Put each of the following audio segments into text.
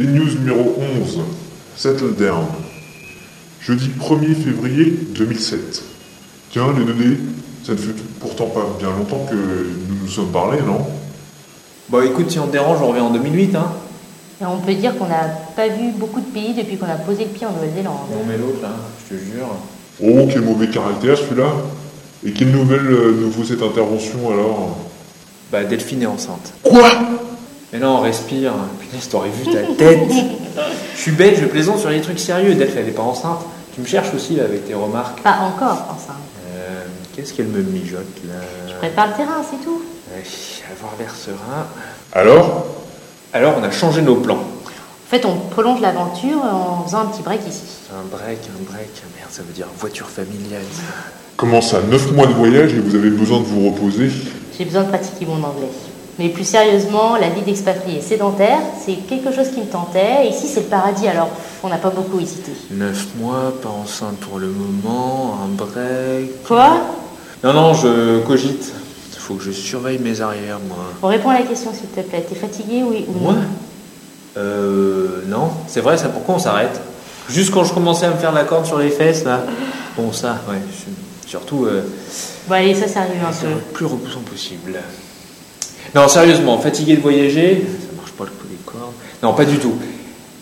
Les news numéro 11. Settle down. Jeudi 1er février 2007. Tiens, les données, ça ne fait pourtant pas bien longtemps que nous nous sommes parlé, non? Bon, écoute, si on te dérange, on revient en 2008, hein. Et on peut dire qu'on n'a pas vu beaucoup de pays depuis qu'on a posé le pied en Nouvelle-Zélande. On met l'autre, là, je te jure. Oh, quel mauvais caractère celui-là Et quelle nouvelle euh, nous vaut cette intervention alors? Bah, Delphine est enceinte. Quoi? Mais non, respire. Putain, si t'aurais vu ta tête. je suis bête, je plaisante sur les trucs sérieux. Delph, elle est pas enceinte. Tu me cherches aussi, là, avec tes remarques. Pas encore, enceinte. Euh, Qu'est-ce qu'elle me mijote, là Prépare le terrain, c'est tout. Avoir l'air serein. Alors? Alors, on a changé nos plans. En fait, on prolonge l'aventure en faisant un petit break ici. Un break, un break. Merde, ça veut dire voiture familiale. ça. Comment ça 9 mois de voyage et vous avez besoin de vous reposer J'ai besoin de pratiquer mon anglais. Mais plus sérieusement, la vie d'expatrié sédentaire, c'est quelque chose qui me tentait. Ici, c'est le paradis, alors on n'a pas beaucoup hésité. Neuf mois, pas enceinte pour le moment, un break. Quoi? Non, non, je cogite. Faut que je surveille mes arrières, moi. On répond à la question, s'il te plaît. T'es fatigué, oui ou non? Moi? Euh. Non, c'est vrai, ça pourquoi on s'arrête? Juste quand je commençais à me faire la corde sur les fesses, là. Bon, ça, ouais. Surtout, euh, Bon, allez, ça sérieux un c'est peu. le plus repoussant possible. Non, sérieusement, fatigué de voyager, ça marche pas le coup des cordes. Non, pas du tout.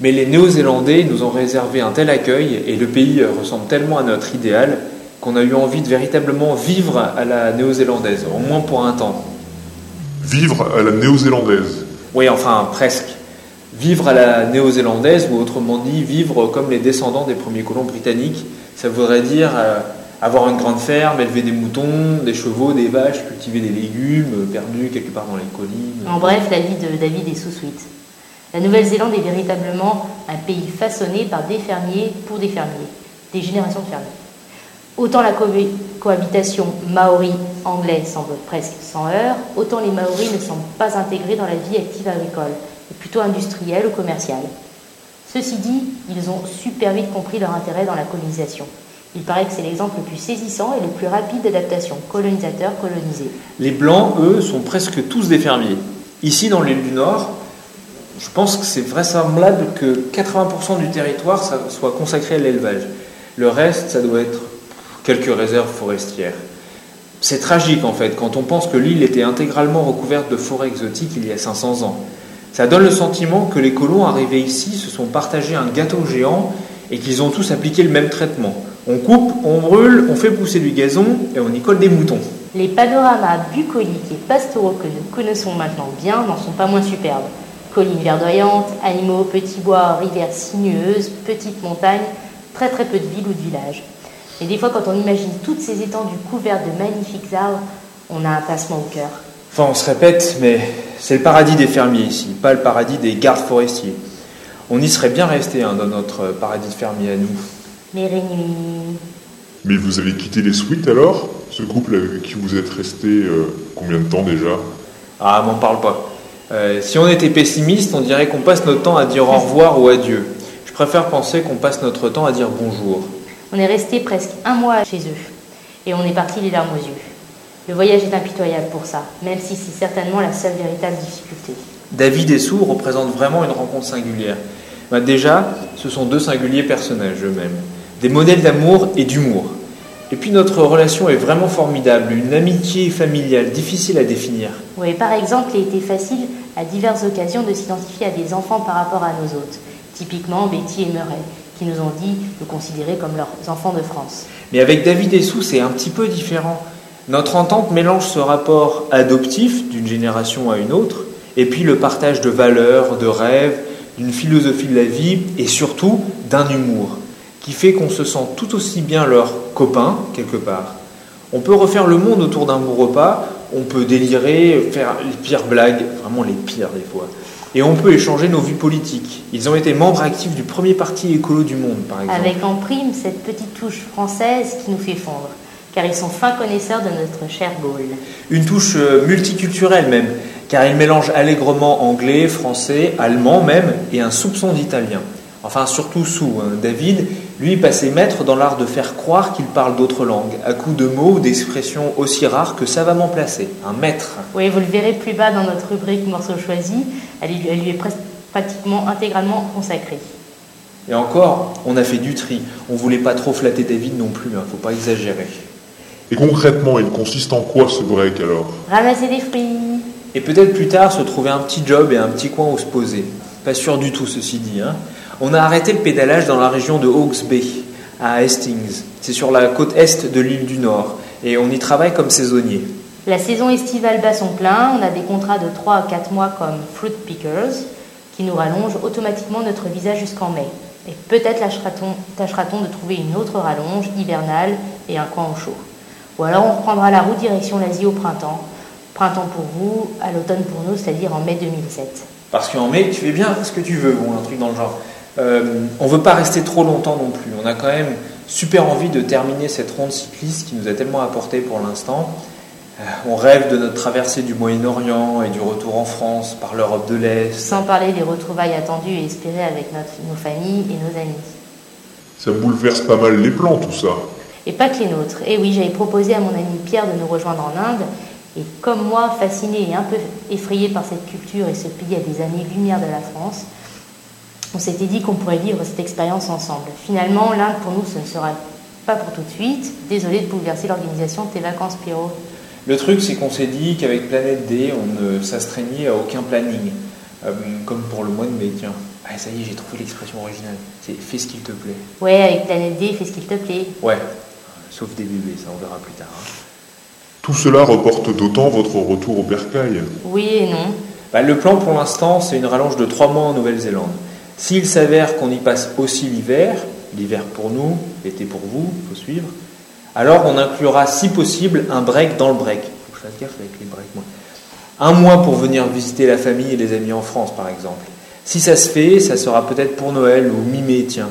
Mais les Néo-Zélandais nous ont réservé un tel accueil et le pays euh, ressemble tellement à notre idéal qu'on a eu envie de véritablement vivre à la néo-zélandaise, au moins pour un temps. Vivre à la néo-zélandaise. Oui, enfin, presque. Vivre à la néo-zélandaise, ou autrement dit, vivre comme les descendants des premiers colons britanniques, ça voudrait dire euh, avoir une grande ferme, élever des moutons, des chevaux, des vaches, cultiver des légumes, euh, perdus quelque part dans les collines. En bref, la vie de David est sous suite. La Nouvelle-Zélande est véritablement un pays façonné par des fermiers pour des fermiers, des générations de fermiers. Autant la co- cohabitation maori-anglais semble presque sans heurts, autant les maoris ne semblent pas intégrés dans la vie active agricole, et plutôt industrielle ou commerciale. Ceci dit, ils ont super vite compris leur intérêt dans la colonisation. Il paraît que c'est l'exemple le plus saisissant et le plus rapide d'adaptation, colonisateur-colonisé. Les Blancs, eux, sont presque tous des fermiers. Ici, dans l'île du Nord, je pense que c'est vraisemblable que 80% du territoire soit consacré à l'élevage. Le reste, ça doit être quelques réserves forestières. C'est tragique en fait quand on pense que l'île était intégralement recouverte de forêts exotiques il y a 500 ans. Ça donne le sentiment que les colons arrivés ici se sont partagés un gâteau géant et qu'ils ont tous appliqué le même traitement. On coupe, on brûle, on fait pousser du gazon et on y colle des moutons. Les panoramas bucoliques et pastoraux que nous connaissons maintenant bien n'en sont pas moins superbes. Collines verdoyantes, animaux, petits bois, rivières sinueuses, petites montagnes, très très peu de villes ou de villages. Et des fois, quand on imagine toutes ces étendues couvertes de magnifiques arbres, on a un passement au cœur. Enfin, on se répète, mais c'est le paradis des fermiers ici, pas le paradis des gardes forestiers. On y serait bien resté hein, dans notre paradis de fermiers à nous. Mais vous avez quitté les suites alors? Ce couple avec qui vous êtes resté euh, combien de temps déjà? Ah, m'en parle pas. Euh, si on était pessimiste, on dirait qu'on passe notre temps à dire au revoir ou adieu. Je préfère penser qu'on passe notre temps à dire bonjour. On est resté presque un mois chez eux. Et on est parti les larmes aux yeux. Le voyage est impitoyable pour ça, même si c'est certainement la seule véritable difficulté. David et Sue représentent vraiment une rencontre singulière. Bah, déjà, ce sont deux singuliers personnages eux-mêmes, des modèles d'amour et d'humour. Et puis notre relation est vraiment formidable, une amitié familiale difficile à définir. Oui, par exemple, il a été facile à diverses occasions de s'identifier à des enfants par rapport à nos hôtes. Typiquement Betty et Murray, qui nous ont dit de considérer comme leurs enfants de France. Mais avec David et c'est un petit peu différent. Notre entente mélange ce rapport adoptif d'une génération à une autre, et puis le partage de valeurs, de rêves, d'une philosophie de la vie, et surtout d'un humour, qui fait qu'on se sent tout aussi bien leur copain, quelque part. On peut refaire le monde autour d'un bon repas, on peut délirer, faire les pires blagues, vraiment les pires des fois. Et on peut échanger nos vues politiques. Ils ont été membres actifs du premier parti écolo du monde, par exemple. Avec en prime cette petite touche française qui nous fait fondre, car ils sont fins connaisseurs de notre cher Gaulle. Une touche euh, multiculturelle même, car ils mélangent allègrement anglais, français, allemand même, et un soupçon d'italien. Enfin, surtout sous hein. David, lui, passait maître dans l'art de faire croire qu'il parle d'autres langues, à coups de mots ou d'expressions aussi rares que savamment placés. Un maître. Oui, vous le verrez plus bas dans notre rubrique morceaux choisis, elle lui, elle lui est presque pratiquement intégralement consacré. Et encore, on a fait du tri. On voulait pas trop flatter David non plus, hein, faut pas exagérer. Et concrètement, il consiste en quoi ce break alors? Ramasser des fruits. Et peut-être plus tard se trouver un petit job et un petit coin où se poser. Pas sûr du tout, ceci dit. hein. On a arrêté le pédalage dans la région de Hawke's Bay, à Hastings. C'est sur la côte est de l'île du Nord. Et on y travaille comme saisonnier. La saison estivale bat son plein. On a des contrats de 3 à 4 mois comme fruit pickers qui nous rallongent automatiquement notre visa jusqu'en mai. Et peut-être lâchera-t-on- tâchera-t-on de trouver une autre rallonge hivernale et un coin au chaud. Ou alors on reprendra la route direction l'Asie au printemps. Printemps pour vous, à l'automne pour nous, c'est-à-dire en mai 2007. Parce qu'en mai, tu fais bien ce que tu veux, ou un truc dans le genre. Euh, on veut pas rester trop longtemps non plus. On a quand même super envie de terminer cette ronde cycliste qui nous a tellement apporté pour l'instant. Euh, on rêve de notre traversée du Moyen-Orient et du retour en France par l'Europe de l'Est. Sans parler des retrouvailles attendues et espérées avec notre- nos familles et nos amis. Ça bouleverse pas mal les plans tout ça. Et pas que les nôtres. Et oui, j'avais proposé à mon ami Pierre de nous rejoindre en Inde. Et comme moi, fasciné et un peu effrayé par cette culture et ce pays à des années-lumière de la France, on s'était dit qu'on pourrait vivre cette expérience ensemble. Finalement, l'Inde pour nous, ce ne sera pas pour tout de suite. Désolé de bouleverser l'organisation de tes vacances, Pierrot. Le truc, c'est qu'on s'est dit qu'avec Planète D, on ne s'astreignait à aucun planning. Euh, comme pour le mois de mai, tiens. Ah, ça y est, j'ai trouvé l'expression originale. C'est fais ce qu'il te plaît. Ouais, avec Planète D, fais ce qu'il te plaît. Ouais, sauf des bébés, ça on verra plus tard. hein. Tout cela reporte d'autant votre retour au bercail. Oui et non. Bah, le plan pour l'instant, c'est une rallonge de 3 mois en Nouvelle-Zélande. S'il s'avère qu'on y passe aussi l'hiver, l'hiver pour nous, l'été pour vous, il faut suivre, alors on inclura si possible un break dans le break. Faut que je fasse avec les breaks. Un mois pour venir visiter la famille et les amis en France, par exemple. Si ça se fait, ça sera peut-être pour Noël ou mi-mai, tiens.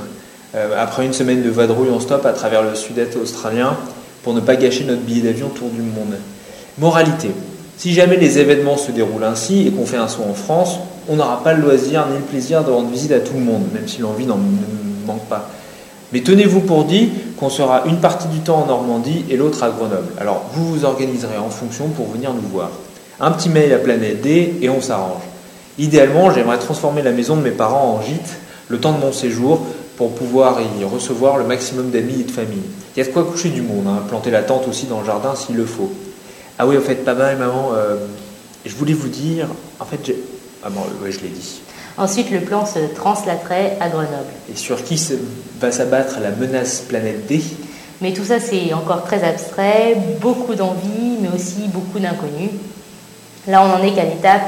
Euh, après une semaine de vadrouille en stop à travers le sud-est australien, pour ne pas gâcher notre billet d'avion autour du monde. Moralité. Si jamais les événements se déroulent ainsi et qu'on fait un saut en France, on n'aura pas le loisir ni le plaisir de rendre visite à tout le monde, même si l'envie n'en ne manque pas. Mais tenez-vous pour dit qu'on sera une partie du temps en Normandie et l'autre à Grenoble. Alors vous vous organiserez en fonction pour venir nous voir. Un petit mail à Planète D et on s'arrange. Idéalement, j'aimerais transformer la maison de mes parents en gîte le temps de mon séjour pour pouvoir y recevoir le maximum d'amis et de famille. Il y a de quoi coucher du monde, hein, planter la tente aussi dans le jardin s'il le faut. Ah oui, en fait, pas mal, maman. euh, je voulais vous dire, en fait, j'ai... Ah bon, ouais, je l'ai dit. Ensuite, le plan se translaterait à Grenoble. Et sur qui se- va s'abattre la menace planète D? Mais tout ça, c'est encore très abstrait, beaucoup d'envie, mais aussi beaucoup d'inconnus. Là, on n'en est qu'à l'étape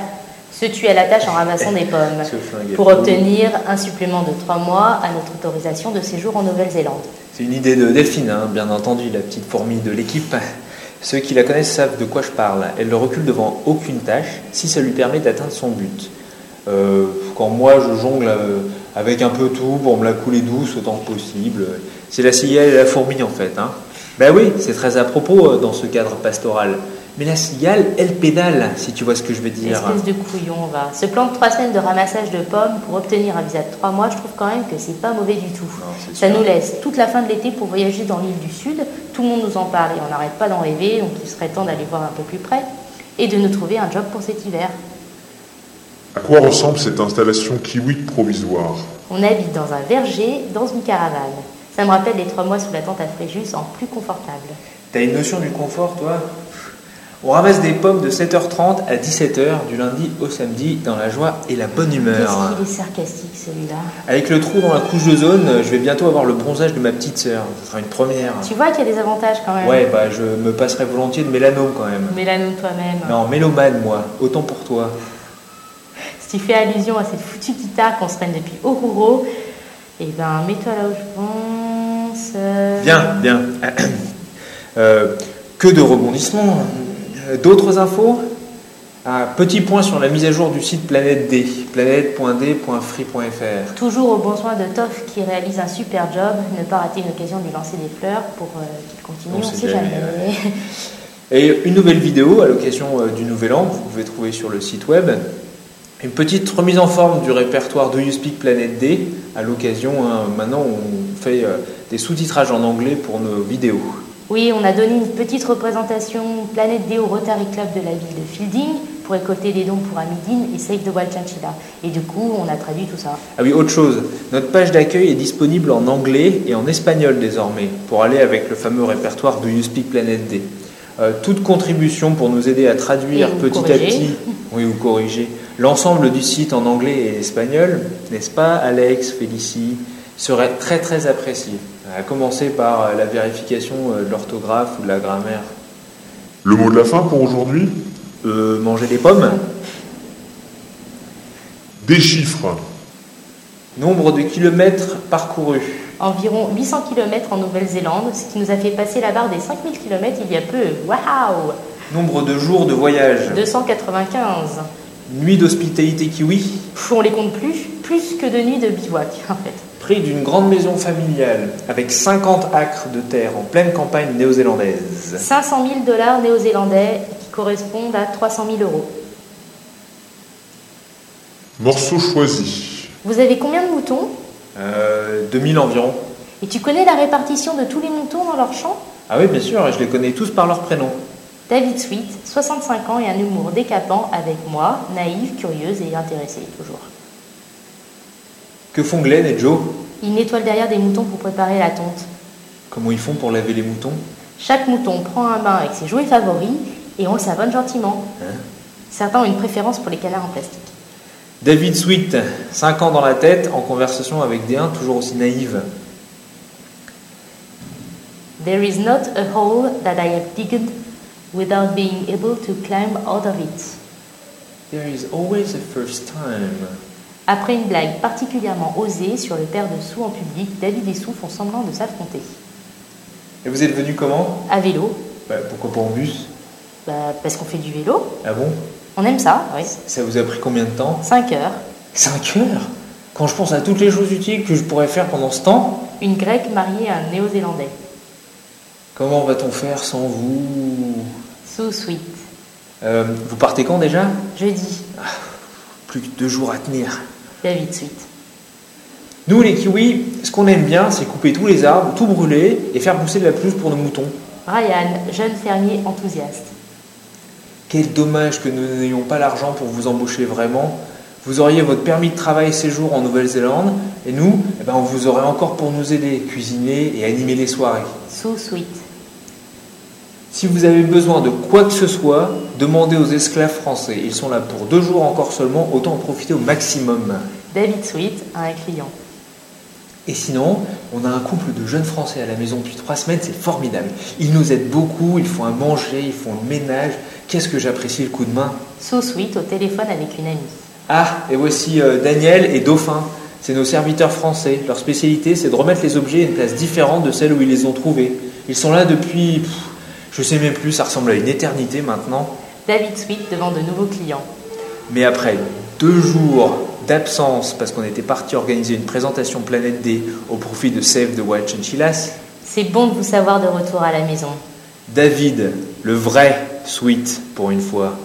se tuer à la tâche en ramassant des pommes pour obtenir un supplément de trois mois à notre autorisation de séjour en Nouvelle-Zélande. C'est une idée de Delphine, hein, bien entendu, la petite fourmi de l'équipe. Ceux qui la connaissent savent de quoi je parle. Elle ne recule devant aucune tâche si ça lui permet d'atteindre son but. Euh, quand moi je jongle euh, avec un peu tout pour me la couler douce autant que possible, c'est la cigale et la fourmi en fait. Hein. Ben oui, c'est très à propos euh, dans ce cadre pastoral. Mais la cigale, elle pédale, si tu vois ce que je veux dire. Espèce de couillon, va. Ce plan de trois semaines de ramassage de pommes pour obtenir un visa de trois mois, je trouve quand même que c'est pas mauvais du tout. Non, Ça sûr. nous laisse toute la fin de l'été pour voyager dans l'île du Sud. Tout le monde nous en parle et on n'arrête pas d'en rêver, donc il serait temps d'aller voir un peu plus près et de nous trouver un job pour cet hiver. À quoi ressemble cette installation kiwi provisoire? On habite dans un verger, dans une caravane. Ça me rappelle les trois mois sous la tente à Fréjus en plus confortable. T'as une notion du confort, toi? On ramasse des pommes de 7h30 à 17h du lundi au samedi dans la joie et la bonne humeur. Qu'est-ce qu'il est sarcastique celui-là. Avec le trou dans la couche de zone, je vais bientôt avoir le bronzage de ma petite sœur. Ce sera une première. Tu vois qu'il y a des avantages quand même. Ouais, bah je me passerai volontiers de mélanome quand même. Mélano toi-même. Non, mélomane moi, autant pour toi. Si tu fais allusion à cette foutue guitare qu'on se traîne depuis Oruro, eh ben mets-toi là où je pense. Euh, Bien, bien. Euh, que de rebondissements. Euh, D'autres infos Ah, Petit point sur la mise à jour du site Planète D, planète.d.free.fr. Toujours au bon soin de Toff qui réalise un super job. Ne pas rater une occasion de lui lancer des fleurs pour euh, qu'il continue, On on, sait jamais, jamais. Et une nouvelle vidéo à l'occasion euh, du Nouvel An, vous pouvez trouver sur le site web. Une petite remise en forme du répertoire Do You Speak Planet D. À l'occasion, hein, maintenant, on fait euh, des sous-titrages en anglais pour nos vidéos. Oui, on a donné une petite représentation Planète D au Rotary Club de la ville de Fielding pour récolter des dons pour Amidine et Save the Wild Chinchilla. Et du coup, on a traduit tout ça. Ah oui, autre chose. Notre page d'accueil est disponible en anglais et en espagnol désormais, pour aller avec le fameux répertoire Do You Speak Planet D. Euh, toute contribution pour nous aider à traduire petit à petit, oui, ou corriger, l'ensemble du site en anglais et espagnol, n'est-ce pas, Alex, Félicie, serait très très apprécié. À commencer par euh, la vérification euh, de l'orthographe ou de la grammaire. Le mot de la fin pour aujourd'hui Euh, manger des pommes Des chiffres. Nombre de kilomètres parcourus. Environ 800 km en Nouvelle-Zélande, ce qui nous a fait passer la barre des 5000 km il y a peu. Waouh Nombre de jours de voyage. 295. Nuit d'hospitalité kiwi. Pff, on les compte plus, plus que de nuits de bivouac en fait. Prix d'une grande maison familiale avec 50 acres de terre en pleine campagne néo-zélandaise. 500 000 dollars néo-zélandais qui correspondent à 300 000 euros. Morceau choisi. Vous avez combien de moutons? Euh, 2000 environ. Et tu connais la répartition de tous les moutons dans leur champ? Ah oui, bien sûr, et je les connais tous par leur prénom. David Sweet, 65 ans et un humour décapant avec moi, naïve, curieuse et intéressée toujours. Que font Glenn et Joe? Il nettoie le derrière des moutons pour préparer la tonte. Comment ils font pour laver les moutons? Chaque mouton prend un bain avec ses jouets favoris et on le savonne gentiment. Hein? Certains ont une préférence pour les canards en plastique. David Sweet, 5 ans dans la tête, en conversation avec D1, toujours aussi naïve. There is not a hole that I have digged without being able to climb out of it. There is always a first time. Après une blague particulièrement osée sur le père de Sue en public, David et Sue font semblant de s'affronter. Et vous êtes venu comment? À vélo, Bah, Pourquoi pas en bus? Bah, parce qu'on fait du vélo. Ah bon? On aime ça, oui. Ça vous a pris combien de temps? 5 heures. 5 heures? Quand je pense à toutes les choses utiles que je pourrais faire pendant ce temps, Une grecque mariée à un néo-zélandais. Comment va-t-on faire sans vous? So sweet. Euh, Vous partez quand déjà? Jeudi, Plus que deux jours à tenir. David Sweet. Nous, les kiwis, ce qu'on aime bien, c'est couper tous les arbres, tout brûler et faire pousser de la pelouse pour nos moutons. Ryan, jeune fermier enthousiaste. Quel dommage que nous n'ayons pas l'argent pour vous embaucher vraiment. Vous auriez votre permis de travail séjour en Nouvelle-Zélande et nous, eh ben, on vous aurait encore pour nous aider, cuisiner et animer les soirées. So sweet. Si vous avez besoin de quoi que ce soit, demandez aux esclaves français. Ils sont là pour deux jours encore seulement, autant en profiter au maximum. David Sweet a un client. Et sinon, on a un couple de jeunes Français à la maison depuis trois semaines, c'est formidable. Ils nous aident beaucoup, ils font à manger, ils font le ménage. Qu'est-ce que j'apprécie le coup de main So sweet au téléphone avec une amie. Ah, et voici euh, Daniel et Dauphin. C'est nos serviteurs français. Leur spécialité, c'est de remettre les objets à une place différente de celle où ils les ont trouvés. Ils sont là depuis, pff, je sais même plus, ça ressemble à une éternité maintenant. David Sweet devant de nouveaux clients. Mais après deux jours d'absence, parce qu'on était parti organiser une présentation Planète D au profit de Save the Wild Chinchillas, C'est bon de vous savoir de retour à la maison. David, le vrai sweet pour une fois,